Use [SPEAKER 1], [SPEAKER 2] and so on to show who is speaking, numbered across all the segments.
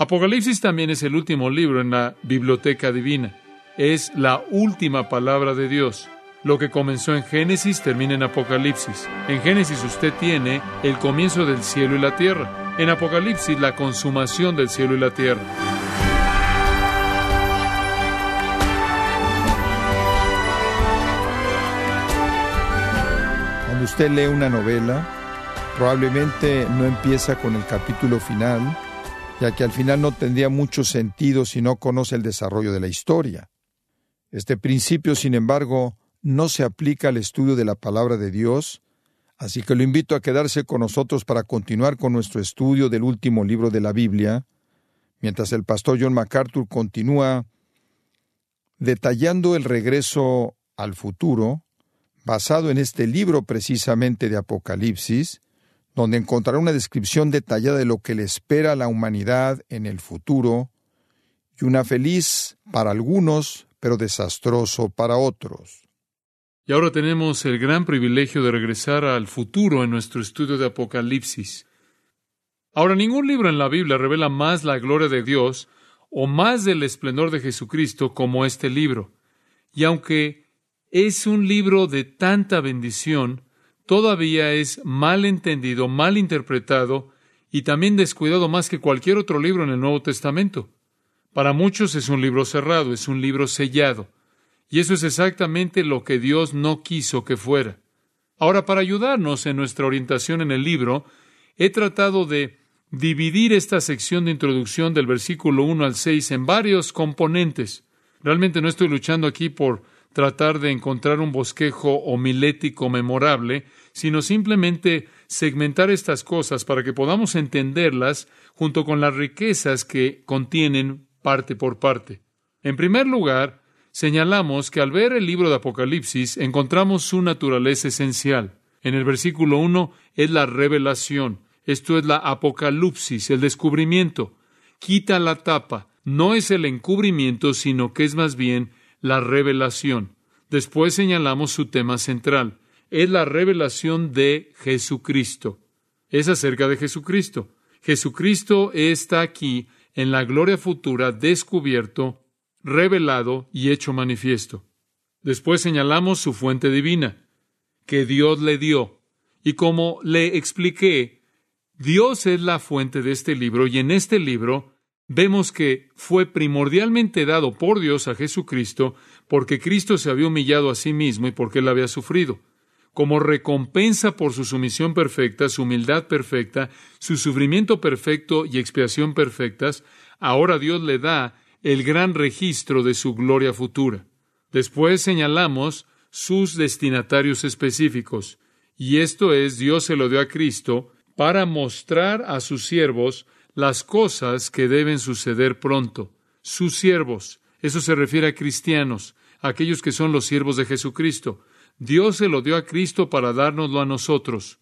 [SPEAKER 1] Apocalipsis también es el último libro en la biblioteca divina. Es la última palabra de Dios. Lo que comenzó en Génesis termina en Apocalipsis. En Génesis usted tiene el comienzo del cielo y la tierra. En Apocalipsis la consumación del cielo y la tierra.
[SPEAKER 2] Cuando usted lee una novela, probablemente no empieza con el capítulo final, ya que al final no tendría mucho sentido si no conoce el desarrollo de la historia. Este principio, sin embargo, no se aplica al estudio de la palabra de Dios, así que lo invito a quedarse con nosotros para continuar con nuestro estudio del último libro de la Biblia, mientras el pastor John MacArthur continúa detallando el regreso al futuro, basado en este libro precisamente de Apocalipsis, donde encontrará una descripción detallada de lo que le espera a la humanidad en el futuro, y una feliz para algunos, pero desastroso para otros.
[SPEAKER 1] Y ahora tenemos el gran privilegio de regresar al futuro en nuestro estudio de Apocalipsis. Ahora, ningún libro en la Biblia revela más la gloria de Dios o más del esplendor de Jesucristo como este libro. Y aunque es un libro de tanta bendición, todavía es mal entendido, mal interpretado y también descuidado más que cualquier otro libro en el Nuevo Testamento. Para muchos es un libro cerrado, es un libro sellado. Y eso es exactamente lo que Dios no quiso que fuera. Ahora, para ayudarnos en nuestra orientación en el libro, he tratado de dividir esta sección de introducción del versículo 1 al 6 en varios componentes. Realmente no estoy luchando aquí por tratar de encontrar un bosquejo homilético memorable, sino simplemente segmentar estas cosas para que podamos entenderlas junto con las riquezas que contienen parte por parte. En primer lugar, señalamos que al ver el libro de Apocalipsis encontramos su naturaleza esencial. En el versículo 1 es la revelación, esto es la apocalipsis, el descubrimiento. Quita la tapa, no es el encubrimiento, sino que es más bien la revelación. Después señalamos su tema central, es la revelación de Jesucristo. Es acerca de Jesucristo. Jesucristo está aquí en la gloria futura descubierto, revelado y hecho manifiesto. Después señalamos su fuente divina, que Dios le dio. Y como le expliqué, Dios es la fuente de este libro y en este libro vemos que fue primordialmente dado por Dios a Jesucristo porque Cristo se había humillado a sí mismo y porque él había sufrido como recompensa por su sumisión perfecta, su humildad perfecta, su sufrimiento perfecto y expiación perfectas, ahora Dios le da el gran registro de su gloria futura. Después señalamos sus destinatarios específicos, y esto es Dios se lo dio a Cristo para mostrar a sus siervos las cosas que deben suceder pronto. Sus siervos, eso se refiere a cristianos, aquellos que son los siervos de Jesucristo. Dios se lo dio a Cristo para dárnoslo a nosotros.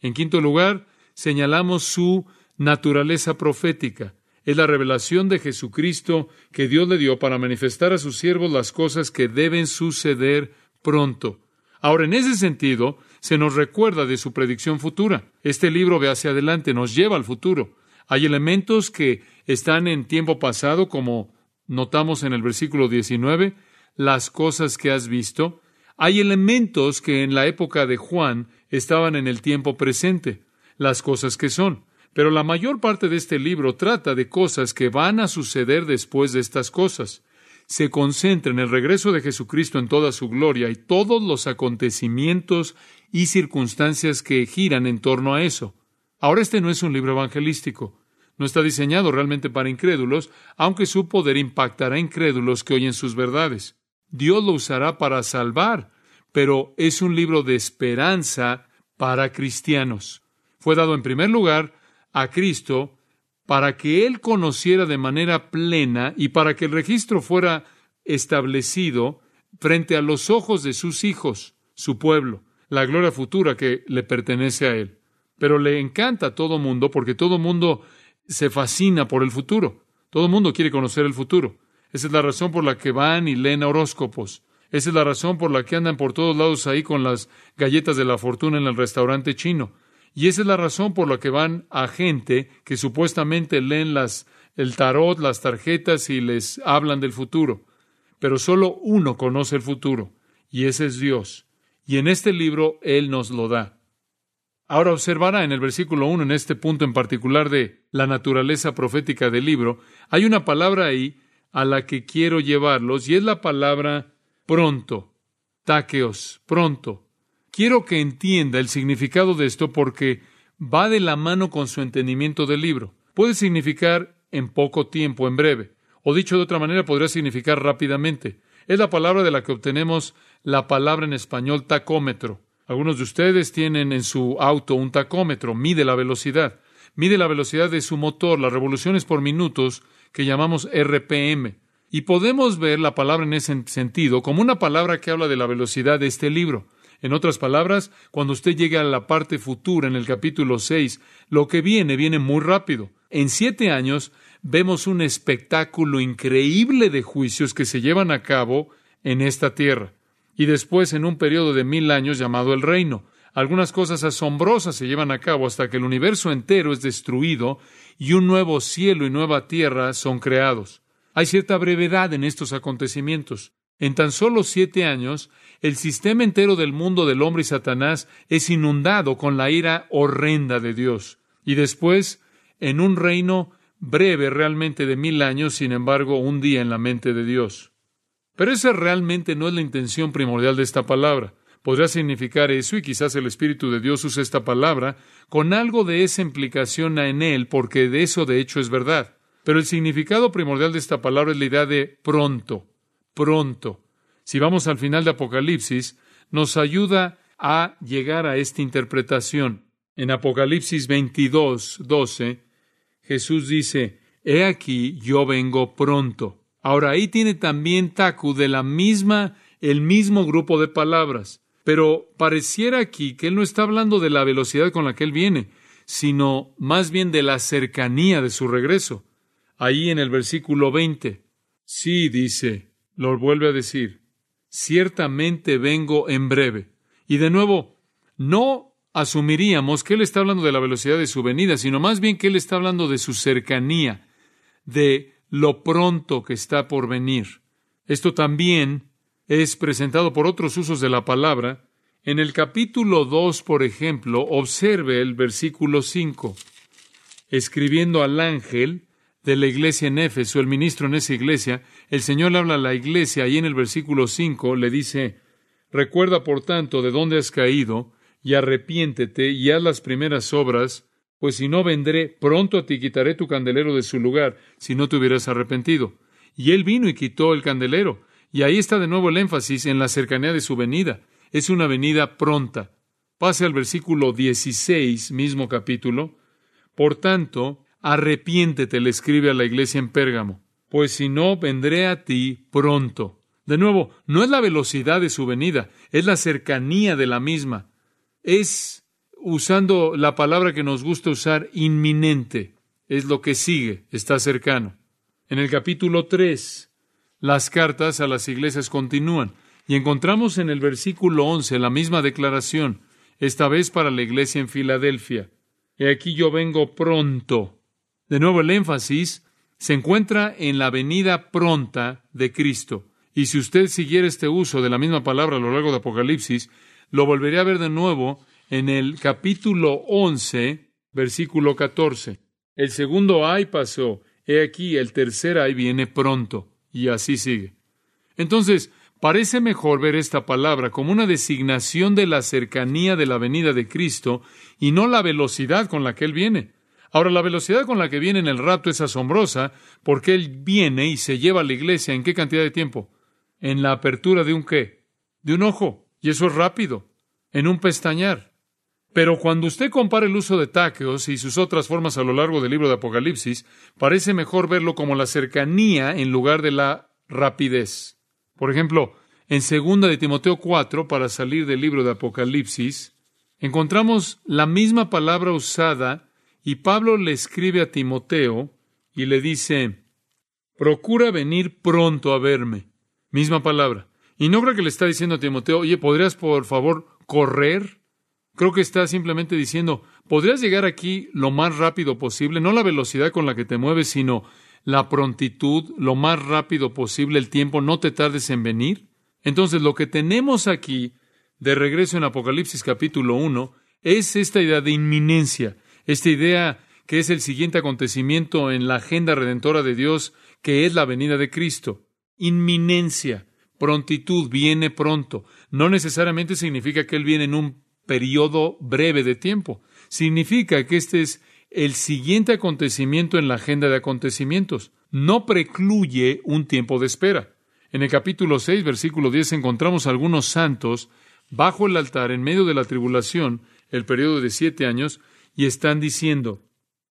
[SPEAKER 1] En quinto lugar, señalamos su naturaleza profética. Es la revelación de Jesucristo que Dios le dio para manifestar a sus siervos las cosas que deben suceder pronto. Ahora, en ese sentido, se nos recuerda de su predicción futura. Este libro ve hacia adelante, nos lleva al futuro. Hay elementos que están en tiempo pasado, como notamos en el versículo 19, las cosas que has visto, hay elementos que en la época de Juan estaban en el tiempo presente, las cosas que son. Pero la mayor parte de este libro trata de cosas que van a suceder después de estas cosas. Se concentra en el regreso de Jesucristo en toda su gloria y todos los acontecimientos y circunstancias que giran en torno a eso. Ahora este no es un libro evangelístico. No está diseñado realmente para incrédulos, aunque su poder impactará a incrédulos que oyen sus verdades. Dios lo usará para salvar, pero es un libro de esperanza para cristianos. Fue dado en primer lugar a Cristo para que Él conociera de manera plena y para que el registro fuera establecido frente a los ojos de sus hijos, su pueblo, la gloria futura que le pertenece a Él. Pero le encanta a todo mundo porque todo mundo se fascina por el futuro. Todo mundo quiere conocer el futuro. Esa es la razón por la que van y leen horóscopos. Esa es la razón por la que andan por todos lados ahí con las galletas de la fortuna en el restaurante chino. Y esa es la razón por la que van a gente que supuestamente leen el tarot, las tarjetas y les hablan del futuro. Pero solo uno conoce el futuro, y ese es Dios. Y en este libro Él nos lo da. Ahora observará en el versículo 1, en este punto en particular de la naturaleza profética del libro, hay una palabra ahí a la que quiero llevarlos, y es la palabra pronto, taqueos, pronto. Quiero que entienda el significado de esto porque va de la mano con su entendimiento del libro. Puede significar en poco tiempo, en breve, o dicho de otra manera, podría significar rápidamente. Es la palabra de la que obtenemos la palabra en español tacómetro. Algunos de ustedes tienen en su auto un tacómetro, mide la velocidad, mide la velocidad de su motor, las revoluciones por minutos que llamamos RPM. Y podemos ver la palabra en ese sentido como una palabra que habla de la velocidad de este libro. En otras palabras, cuando usted llegue a la parte futura en el capítulo 6, lo que viene viene muy rápido. En siete años vemos un espectáculo increíble de juicios que se llevan a cabo en esta tierra. Y después en un periodo de mil años llamado el reino. Algunas cosas asombrosas se llevan a cabo hasta que el universo entero es destruido y un nuevo cielo y nueva tierra son creados. Hay cierta brevedad en estos acontecimientos. En tan solo siete años, el sistema entero del mundo del hombre y Satanás es inundado con la ira horrenda de Dios. Y después, en un reino breve realmente de mil años, sin embargo, un día en la mente de Dios. Pero esa realmente no es la intención primordial de esta palabra. Podría significar eso y quizás el Espíritu de Dios use esta palabra con algo de esa implicación en él, porque de eso de hecho es verdad. Pero el significado primordial de esta palabra es la idea de pronto pronto. Si vamos al final de Apocalipsis, nos ayuda a llegar a esta interpretación. En Apocalipsis 22, 12, Jesús dice, He aquí, yo vengo pronto. Ahora ahí tiene también Taku de la misma, el mismo grupo de palabras. Pero pareciera aquí que él no está hablando de la velocidad con la que él viene, sino más bien de la cercanía de su regreso. Ahí en el versículo 20. Sí, dice, lo vuelve a decir, ciertamente vengo en breve. Y de nuevo, no asumiríamos que Él está hablando de la velocidad de su venida, sino más bien que Él está hablando de su cercanía, de lo pronto que está por venir. Esto también es presentado por otros usos de la palabra. En el capítulo 2, por ejemplo, observe el versículo 5. Escribiendo al ángel, de la iglesia en Éfeso, el ministro en esa iglesia, el Señor habla a la iglesia y en el versículo 5 le dice, Recuerda por tanto de dónde has caído, y arrepiéntete y haz las primeras obras, pues si no vendré, pronto a ti quitaré tu candelero de su lugar, si no te hubieras arrepentido. Y él vino y quitó el candelero. Y ahí está de nuevo el énfasis en la cercanía de su venida. Es una venida pronta. Pase al versículo 16, mismo capítulo. Por tanto, Arrepiéntete, le escribe a la iglesia en Pérgamo, pues si no, vendré a ti pronto. De nuevo, no es la velocidad de su venida, es la cercanía de la misma. Es, usando la palabra que nos gusta usar, inminente. Es lo que sigue, está cercano. En el capítulo 3, las cartas a las iglesias continúan y encontramos en el versículo 11 la misma declaración, esta vez para la iglesia en Filadelfia. He aquí yo vengo pronto. De nuevo, el énfasis se encuentra en la venida pronta de Cristo. Y si usted siguiera este uso de la misma palabra a lo largo de Apocalipsis, lo volvería a ver de nuevo en el capítulo 11, versículo 14. El segundo ay pasó, he aquí, el tercer ay viene pronto. Y así sigue. Entonces, parece mejor ver esta palabra como una designación de la cercanía de la venida de Cristo y no la velocidad con la que Él viene. Ahora, la velocidad con la que viene en el rapto es asombrosa porque Él viene y se lleva a la iglesia en qué cantidad de tiempo? En la apertura de un qué? De un ojo. Y eso es rápido. En un pestañar. Pero cuando usted compara el uso de taqueos y sus otras formas a lo largo del libro de Apocalipsis, parece mejor verlo como la cercanía en lugar de la rapidez. Por ejemplo, en segunda de Timoteo 4, para salir del libro de Apocalipsis, encontramos la misma palabra usada y Pablo le escribe a Timoteo y le dice, procura venir pronto a verme. Misma palabra. Y no creo que le está diciendo a Timoteo, oye, ¿podrías por favor correr Creo que está simplemente diciendo, podrías llegar aquí lo más rápido posible, no la velocidad con la que te mueves, sino la prontitud, lo más rápido posible el tiempo, no te tardes en venir. Entonces, lo que tenemos aquí de regreso en Apocalipsis capítulo 1 es esta idea de inminencia, esta idea que es el siguiente acontecimiento en la agenda redentora de Dios, que es la venida de Cristo. Inminencia, prontitud, viene pronto. No necesariamente significa que Él viene en un periodo breve de tiempo. Significa que este es el siguiente acontecimiento en la agenda de acontecimientos. No precluye un tiempo de espera. En el capítulo 6, versículo 10, encontramos algunos santos bajo el altar en medio de la tribulación, el periodo de siete años, y están diciendo,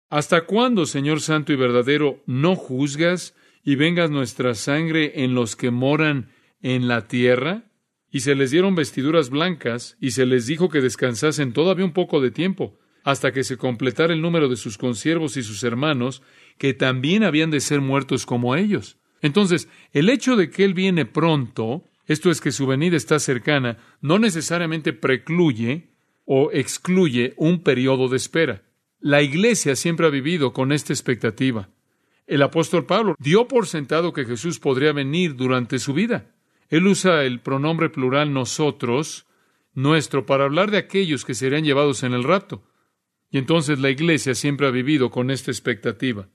[SPEAKER 1] ¿Hasta cuándo, Señor Santo y verdadero, no juzgas y vengas nuestra sangre en los que moran en la tierra? Y se les dieron vestiduras blancas, y se les dijo que descansasen todavía un poco de tiempo, hasta que se completara el número de sus consiervos y sus hermanos, que también habían de ser muertos como ellos. Entonces, el hecho de que Él viene pronto, esto es que su venida está cercana, no necesariamente precluye o excluye un periodo de espera. La Iglesia siempre ha vivido con esta expectativa. El apóstol Pablo dio por sentado que Jesús podría venir durante su vida. Él usa el pronombre plural nosotros, nuestro, para hablar de aquellos que serían llevados en el rapto. Y entonces la iglesia siempre ha vivido con esta expectativa.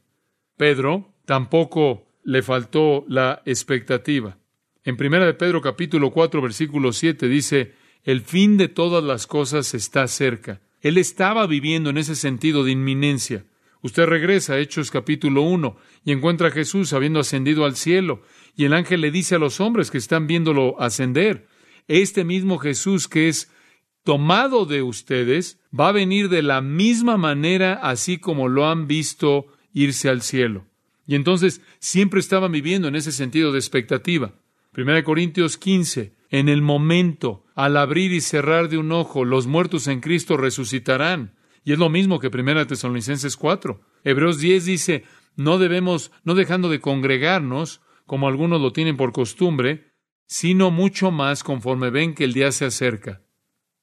[SPEAKER 1] Pedro tampoco le faltó la expectativa. En primera de Pedro capítulo 4 versículo 7 dice, el fin de todas las cosas está cerca. Él estaba viviendo en ese sentido de inminencia. Usted regresa a Hechos capítulo 1 y encuentra a Jesús habiendo ascendido al cielo y el ángel le dice a los hombres que están viéndolo ascender, este mismo Jesús que es tomado de ustedes va a venir de la misma manera así como lo han visto irse al cielo. Y entonces siempre estaban viviendo en ese sentido de expectativa. 1 Corintios 15, en el momento, al abrir y cerrar de un ojo, los muertos en Cristo resucitarán. Y es lo mismo que 1 Tesalonicenses 4. Hebreos 10 dice, no debemos, no dejando de congregarnos, como algunos lo tienen por costumbre, sino mucho más conforme ven que el día se acerca.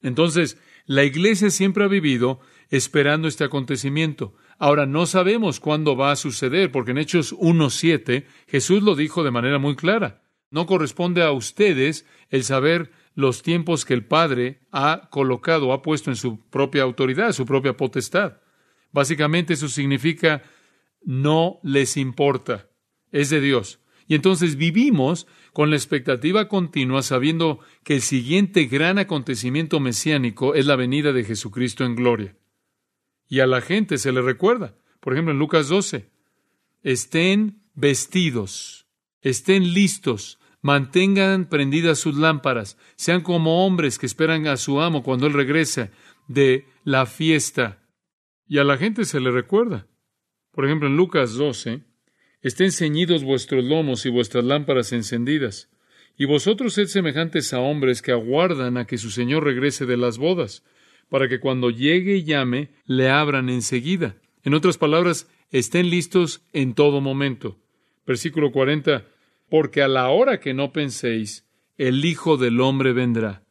[SPEAKER 1] Entonces, la Iglesia siempre ha vivido esperando este acontecimiento. Ahora, no sabemos cuándo va a suceder, porque en Hechos 1.7 Jesús lo dijo de manera muy clara. No corresponde a ustedes el saber los tiempos que el Padre ha colocado, ha puesto en su propia autoridad, su propia potestad. Básicamente eso significa no les importa, es de Dios. Y entonces vivimos con la expectativa continua sabiendo que el siguiente gran acontecimiento mesiánico es la venida de Jesucristo en gloria. Y a la gente se le recuerda. Por ejemplo, en Lucas 12, estén vestidos, estén listos, mantengan prendidas sus lámparas, sean como hombres que esperan a su amo cuando él regresa de la fiesta. Y a la gente se le recuerda. Por ejemplo, en Lucas 12, estén ceñidos vuestros lomos y vuestras lámparas encendidas. Y vosotros sed semejantes a hombres que aguardan a que su Señor regrese de las bodas, para que cuando llegue y llame, le abran enseguida. En otras palabras, estén listos en todo momento. Versículo 40. Porque a la hora que no penséis, el Hijo del Hombre vendrá.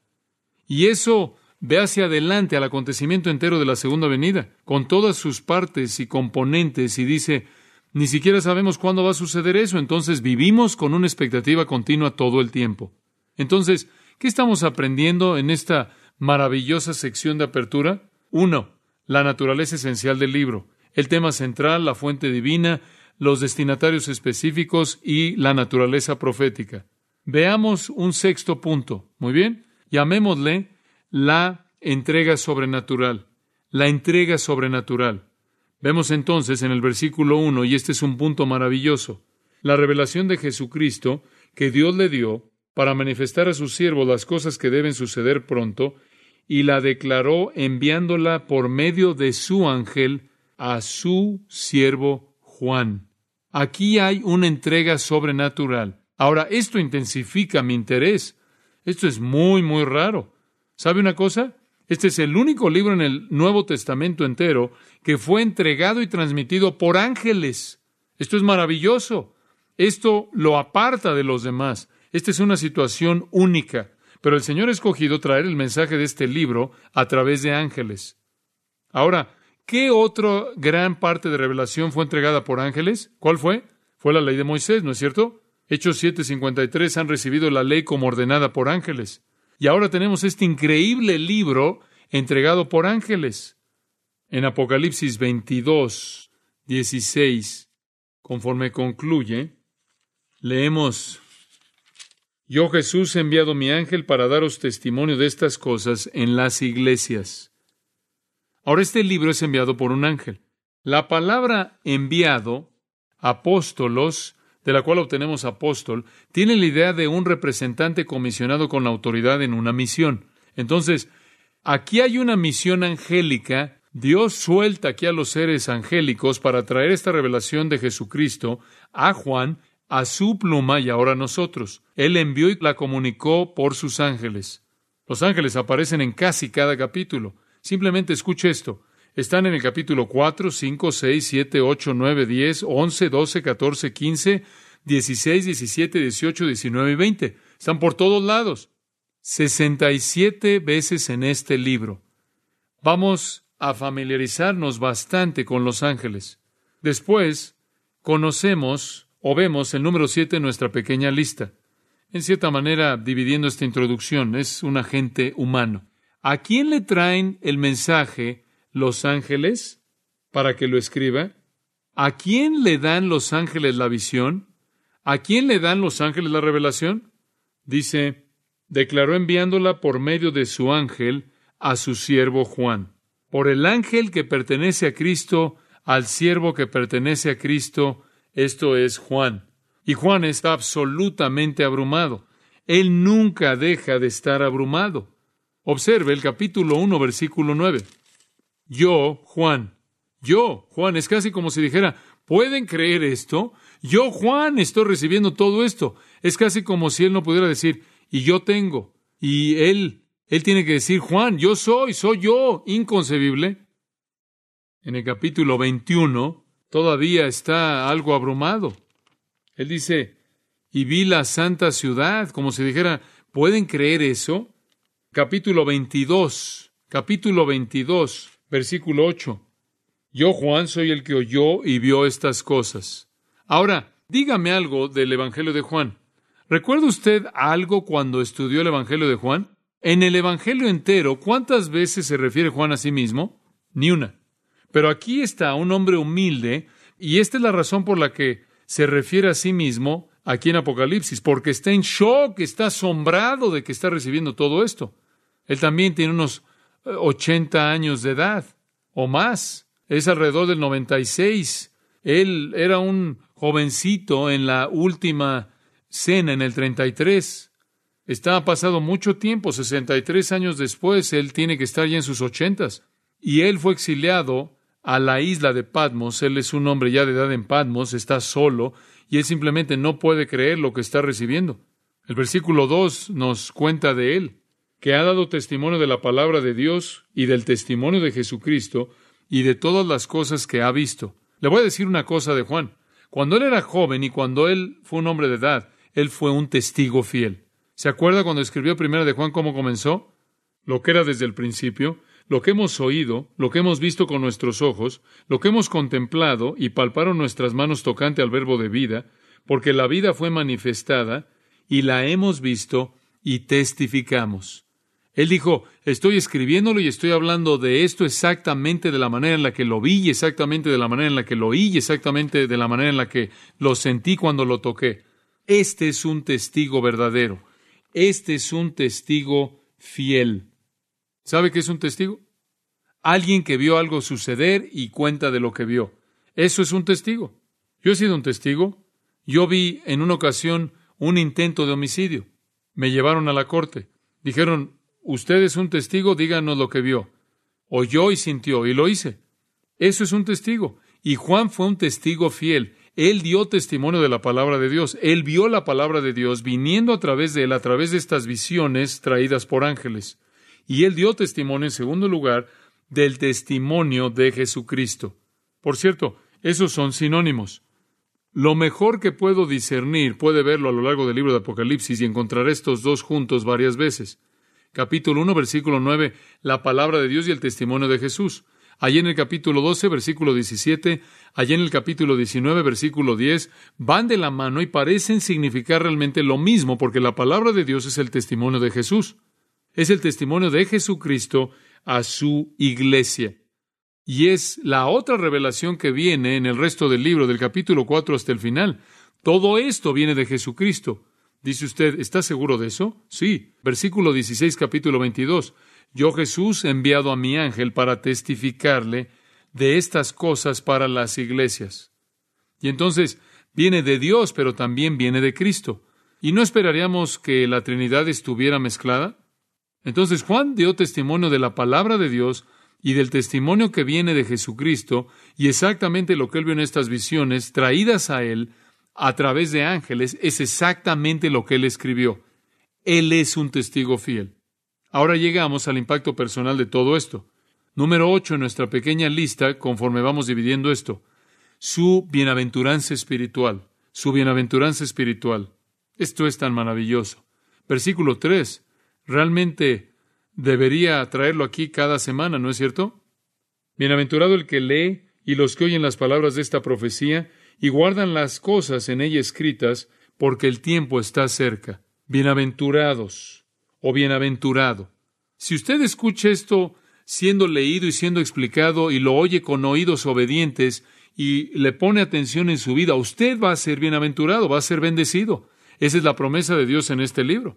[SPEAKER 1] Y eso ve hacia adelante al acontecimiento entero de la segunda venida, con todas sus partes y componentes, y dice, ni siquiera sabemos cuándo va a suceder eso, entonces vivimos con una expectativa continua todo el tiempo. Entonces, ¿qué estamos aprendiendo en esta maravillosa sección de apertura? Uno, la naturaleza esencial del libro, el tema central, la fuente divina, los destinatarios específicos y la naturaleza profética. Veamos un sexto punto. Muy bien. Llamémosle la entrega sobrenatural. La entrega sobrenatural. Vemos entonces en el versículo 1, y este es un punto maravilloso, la revelación de Jesucristo que Dios le dio para manifestar a sus siervos las cosas que deben suceder pronto, y la declaró enviándola por medio de su ángel a su siervo Juan. Aquí hay una entrega sobrenatural. Ahora, esto intensifica mi interés. Esto es muy, muy raro. ¿Sabe una cosa? Este es el único libro en el Nuevo Testamento entero que fue entregado y transmitido por ángeles. Esto es maravilloso. Esto lo aparta de los demás. Esta es una situación única. pero el Señor ha escogido traer el mensaje de este libro a través de ángeles. Ahora, ¿qué otra gran parte de revelación fue entregada por ángeles? ¿Cuál fue? Fue la ley de Moisés, ¿no es cierto? Hechos 7:53 han recibido la ley como ordenada por ángeles. Y ahora tenemos este increíble libro entregado por ángeles. En Apocalipsis 22, 16, conforme concluye, leemos, Yo Jesús he enviado mi ángel para daros testimonio de estas cosas en las iglesias. Ahora este libro es enviado por un ángel. La palabra enviado, apóstolos, de la cual obtenemos apóstol, tiene la idea de un representante comisionado con la autoridad en una misión. Entonces, aquí hay una misión angélica. Dios suelta aquí a los seres angélicos para traer esta revelación de Jesucristo a Juan, a su pluma y ahora a nosotros. Él envió y la comunicó por sus ángeles. Los ángeles aparecen en casi cada capítulo. Simplemente escuche esto. Están en el capítulo 4, 5, 6, 7, 8, 9, 10, 11, 12, 14, 15, 16, 17, 18, 19 y 20. Están por todos lados. 67 veces en este libro. Vamos a familiarizarnos bastante con los ángeles. Después, conocemos o vemos el número 7 en nuestra pequeña lista. En cierta manera, dividiendo esta introducción, es un agente humano. ¿A quién le traen el mensaje los ángeles para que lo escriba? ¿A quién le dan los ángeles la visión? ¿A quién le dan los ángeles la revelación? Dice, declaró enviándola por medio de su ángel a su siervo Juan. Por el ángel que pertenece a Cristo, al siervo que pertenece a Cristo, esto es Juan. Y Juan está absolutamente abrumado. Él nunca deja de estar abrumado. Observe el capítulo 1, versículo 9. Yo, Juan, yo, Juan, es casi como si dijera, ¿pueden creer esto? Yo, Juan, estoy recibiendo todo esto. Es casi como si él no pudiera decir, y yo tengo. Y él, él tiene que decir, Juan, yo soy, soy yo, inconcebible. En el capítulo 21 todavía está algo abrumado. Él dice, y vi la santa ciudad, como si dijera, ¿pueden creer eso? Capítulo 22, capítulo 22, Versículo 8. Yo, Juan, soy el que oyó y vio estas cosas. Ahora, dígame algo del Evangelio de Juan. ¿Recuerda usted algo cuando estudió el Evangelio de Juan? En el Evangelio entero, ¿cuántas veces se refiere Juan a sí mismo? Ni una. Pero aquí está un hombre humilde, y esta es la razón por la que se refiere a sí mismo aquí en Apocalipsis, porque está en shock, está asombrado de que está recibiendo todo esto. Él también tiene unos 80 años de edad o más. Es alrededor del 96. Él era un jovencito en la última cena en el 33. Está pasado mucho tiempo, 63 años después, él tiene que estar ya en sus ochentas. Y él fue exiliado a la isla de Patmos. Él es un hombre ya de edad en Patmos, está solo y él simplemente no puede creer lo que está recibiendo. El versículo 2 nos cuenta de él que ha dado testimonio de la palabra de Dios y del testimonio de Jesucristo y de todas las cosas que ha visto. Le voy a decir una cosa de Juan. Cuando él era joven y cuando él fue un hombre de edad, él fue un testigo fiel. ¿Se acuerda cuando escribió Primera de Juan cómo comenzó? Lo que era desde el principio, lo que hemos oído, lo que hemos visto con nuestros ojos, lo que hemos contemplado y palparon nuestras manos tocante al verbo de vida, porque la vida fue manifestada y la hemos visto y testificamos. Él dijo, estoy escribiéndolo y estoy hablando de esto exactamente de la manera en la que lo vi, exactamente de la manera en la que lo oí, exactamente de la manera en la que lo sentí cuando lo toqué. Este es un testigo verdadero. Este es un testigo fiel. ¿Sabe qué es un testigo? Alguien que vio algo suceder y cuenta de lo que vio. Eso es un testigo. Yo he sido un testigo. Yo vi en una ocasión un intento de homicidio. Me llevaron a la corte. Dijeron, Usted es un testigo, díganos lo que vio. Oyó y sintió, y lo hice. Eso es un testigo. Y Juan fue un testigo fiel. Él dio testimonio de la palabra de Dios. Él vio la palabra de Dios viniendo a través de él, a través de estas visiones traídas por ángeles. Y él dio testimonio, en segundo lugar, del testimonio de Jesucristo. Por cierto, esos son sinónimos. Lo mejor que puedo discernir, puede verlo a lo largo del libro de Apocalipsis y encontrar estos dos juntos varias veces. Capítulo 1, versículo 9, la palabra de Dios y el testimonio de Jesús. Allí en el capítulo 12, versículo 17, allí en el capítulo 19, versículo 10, van de la mano y parecen significar realmente lo mismo porque la palabra de Dios es el testimonio de Jesús. Es el testimonio de Jesucristo a su iglesia. Y es la otra revelación que viene en el resto del libro, del capítulo 4 hasta el final. Todo esto viene de Jesucristo. Dice usted, ¿está seguro de eso? Sí. Versículo 16, capítulo 22 yo Jesús he enviado a mi ángel para testificarle de estas cosas para las iglesias. Y entonces viene de Dios, pero también viene de Cristo. ¿Y no esperaríamos que la Trinidad estuviera mezclada? Entonces Juan dio testimonio de la palabra de Dios y del testimonio que viene de Jesucristo, y exactamente lo que él vio en estas visiones traídas a él a través de ángeles es exactamente lo que él escribió. Él es un testigo fiel. Ahora llegamos al impacto personal de todo esto. Número ocho en nuestra pequeña lista, conforme vamos dividiendo esto, su bienaventuranza espiritual, su bienaventuranza espiritual. Esto es tan maravilloso. Versículo tres. Realmente debería traerlo aquí cada semana, ¿no es cierto? Bienaventurado el que lee y los que oyen las palabras de esta profecía y guardan las cosas en ella escritas, porque el tiempo está cerca. Bienaventurados o bienaventurado. Si usted escucha esto siendo leído y siendo explicado y lo oye con oídos obedientes y le pone atención en su vida, usted va a ser bienaventurado, va a ser bendecido. Esa es la promesa de Dios en este libro.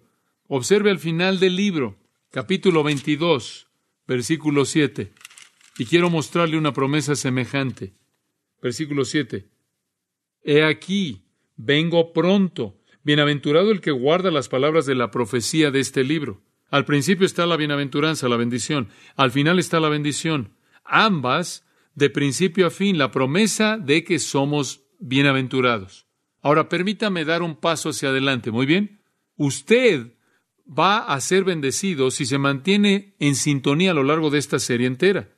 [SPEAKER 1] Observe al final del libro, capítulo 22, versículo 7. Y quiero mostrarle una promesa semejante. Versículo 7. He aquí, vengo pronto Bienaventurado el que guarda las palabras de la profecía de este libro. Al principio está la bienaventuranza, la bendición. Al final está la bendición. Ambas, de principio a fin, la promesa de que somos bienaventurados. Ahora permítame dar un paso hacia adelante. Muy bien. Usted va a ser bendecido si se mantiene en sintonía a lo largo de esta serie entera.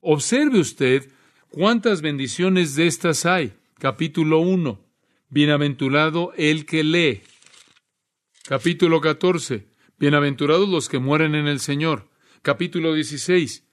[SPEAKER 1] Observe usted cuántas bendiciones de estas hay. Capítulo 1. Bienaventurado el que lee. Capítulo 14. Bienaventurados los que mueren en el Señor. Capítulo 16.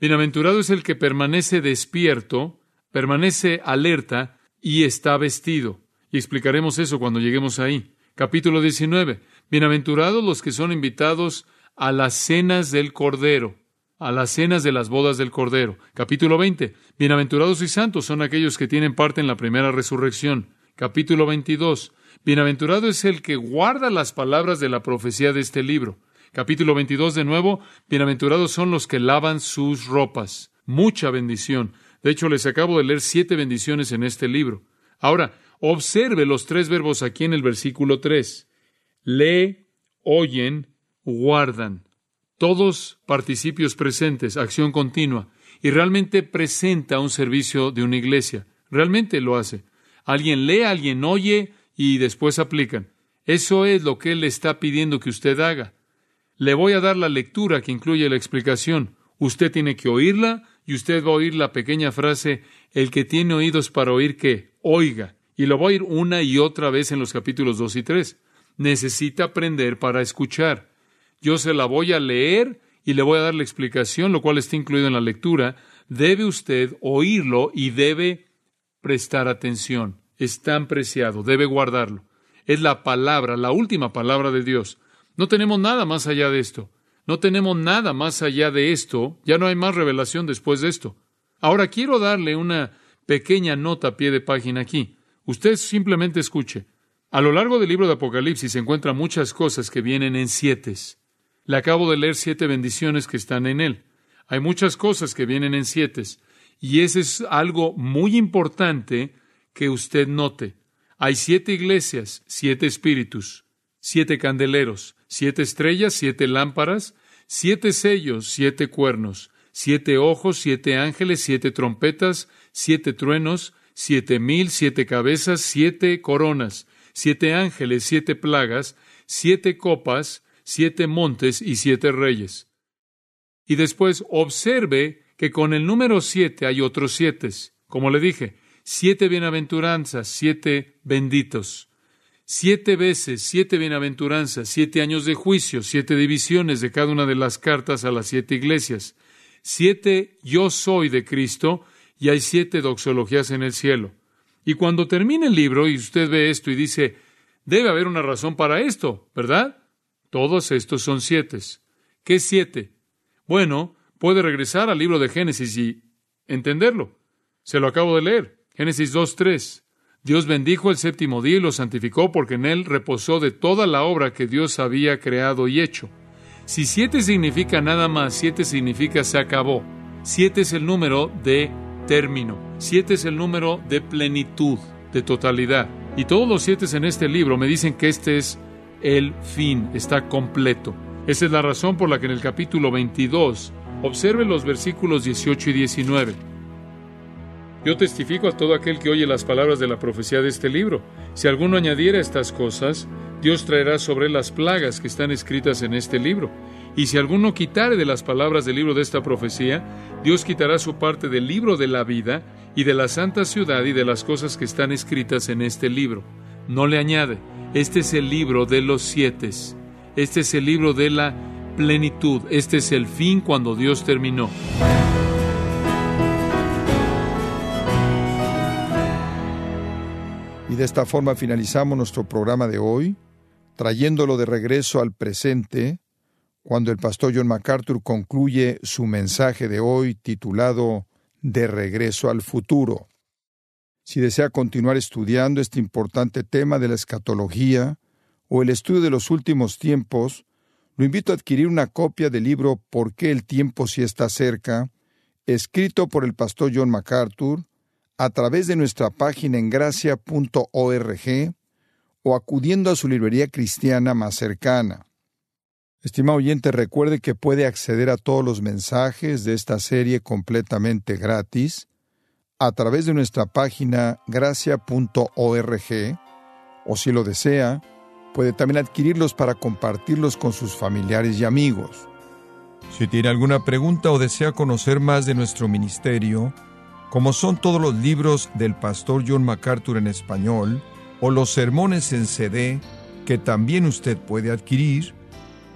[SPEAKER 1] Bienaventurado es el que permanece despierto, permanece alerta y está vestido. Y explicaremos eso cuando lleguemos ahí. Capítulo 19. Bienaventurados los que son invitados a las cenas del Cordero, a las cenas de las bodas del Cordero. Capítulo 20. Bienaventurados y santos son aquellos que tienen parte en la primera resurrección capítulo 22. Bienaventurado es el que guarda las palabras de la profecía de este libro. Capítulo 22 de nuevo, bienaventurados son los que lavan sus ropas. Mucha bendición. De hecho, les acabo de leer siete bendiciones en este libro. Ahora, observe los tres verbos aquí en el versículo 3. Lee, oyen, guardan. Todos participios presentes, acción continua. Y realmente presenta un servicio de una iglesia. Realmente lo hace. Alguien lee, alguien oye y después aplican. Eso es lo que Él le está pidiendo que usted haga. Le voy a dar la lectura que incluye la explicación. Usted tiene que oírla y usted va a oír la pequeña frase, el que tiene oídos para oír que oiga. Y lo va a oír una y otra vez en los capítulos 2 y 3. Necesita aprender para escuchar. Yo se la voy a leer y le voy a dar la explicación, lo cual está incluido en la lectura. Debe usted oírlo y debe prestar atención. Es tan preciado, debe guardarlo. Es la palabra, la última palabra de Dios. No tenemos nada más allá de esto. No tenemos nada más allá de esto. Ya no hay más revelación después de esto. Ahora quiero darle una pequeña nota a pie de página aquí. Usted simplemente escuche. A lo largo del libro de Apocalipsis se encuentran muchas cosas que vienen en siete. Le acabo de leer siete bendiciones que están en él. Hay muchas cosas que vienen en siete. Y ese es algo muy importante que usted note. Hay siete iglesias, siete espíritus, siete candeleros, siete estrellas, siete lámparas, siete sellos, siete cuernos, siete ojos, siete ángeles, siete trompetas, siete truenos, siete mil, siete cabezas, siete coronas, siete ángeles, siete plagas, siete copas, siete montes y siete reyes. Y después observe que con el número siete hay otros siete. Como le dije, siete bienaventuranzas, siete benditos. Siete veces, siete bienaventuranzas, siete años de juicio, siete divisiones de cada una de las cartas a las siete iglesias, siete yo soy de Cristo y hay siete doxologías en el cielo. Y cuando termine el libro y usted ve esto y dice, debe haber una razón para esto, ¿verdad? Todos estos son siete. ¿Qué siete? Bueno, puede regresar al libro de Génesis y entenderlo. Se lo acabo de leer. Génesis 2.3. Dios bendijo el séptimo día y lo santificó porque en él reposó de toda la obra que Dios había creado y hecho. Si siete significa nada más, siete significa se acabó. Siete es el número de término. Siete es el número de plenitud, de totalidad. Y todos los siete en este libro me dicen que este es el fin, está completo. Esa es la razón por la que en el capítulo 22 observe los versículos 18 y 19. Yo testifico a todo aquel que oye las palabras de la profecía de este libro. Si alguno añadiera estas cosas, Dios traerá sobre las plagas que están escritas en este libro. Y si alguno quitare de las palabras del libro de esta profecía, Dios quitará su parte del libro de la vida y de la santa ciudad y de las cosas que están escritas en este libro. No le añade, este es el libro de los siete. Este es el libro de la plenitud. Este es el fin cuando Dios terminó.
[SPEAKER 2] Y de esta forma finalizamos nuestro programa de hoy, trayéndolo de regreso al presente, cuando el pastor John MacArthur concluye su mensaje de hoy titulado De regreso al futuro. Si desea continuar estudiando este importante tema de la escatología o el estudio de los últimos tiempos, lo invito a adquirir una copia del libro ¿Por qué el tiempo si está cerca?, escrito por el pastor John MacArthur, a través de nuestra página en gracia.org o acudiendo a su librería cristiana más cercana. Estimado oyente, recuerde que puede acceder a todos los mensajes de esta serie completamente gratis a través de nuestra página gracia.org o si lo desea, puede también adquirirlos para compartirlos con sus familiares y amigos. Si tiene alguna pregunta o desea conocer más de nuestro ministerio, como son todos los libros del pastor John MacArthur en español o los sermones en CD que también usted puede adquirir,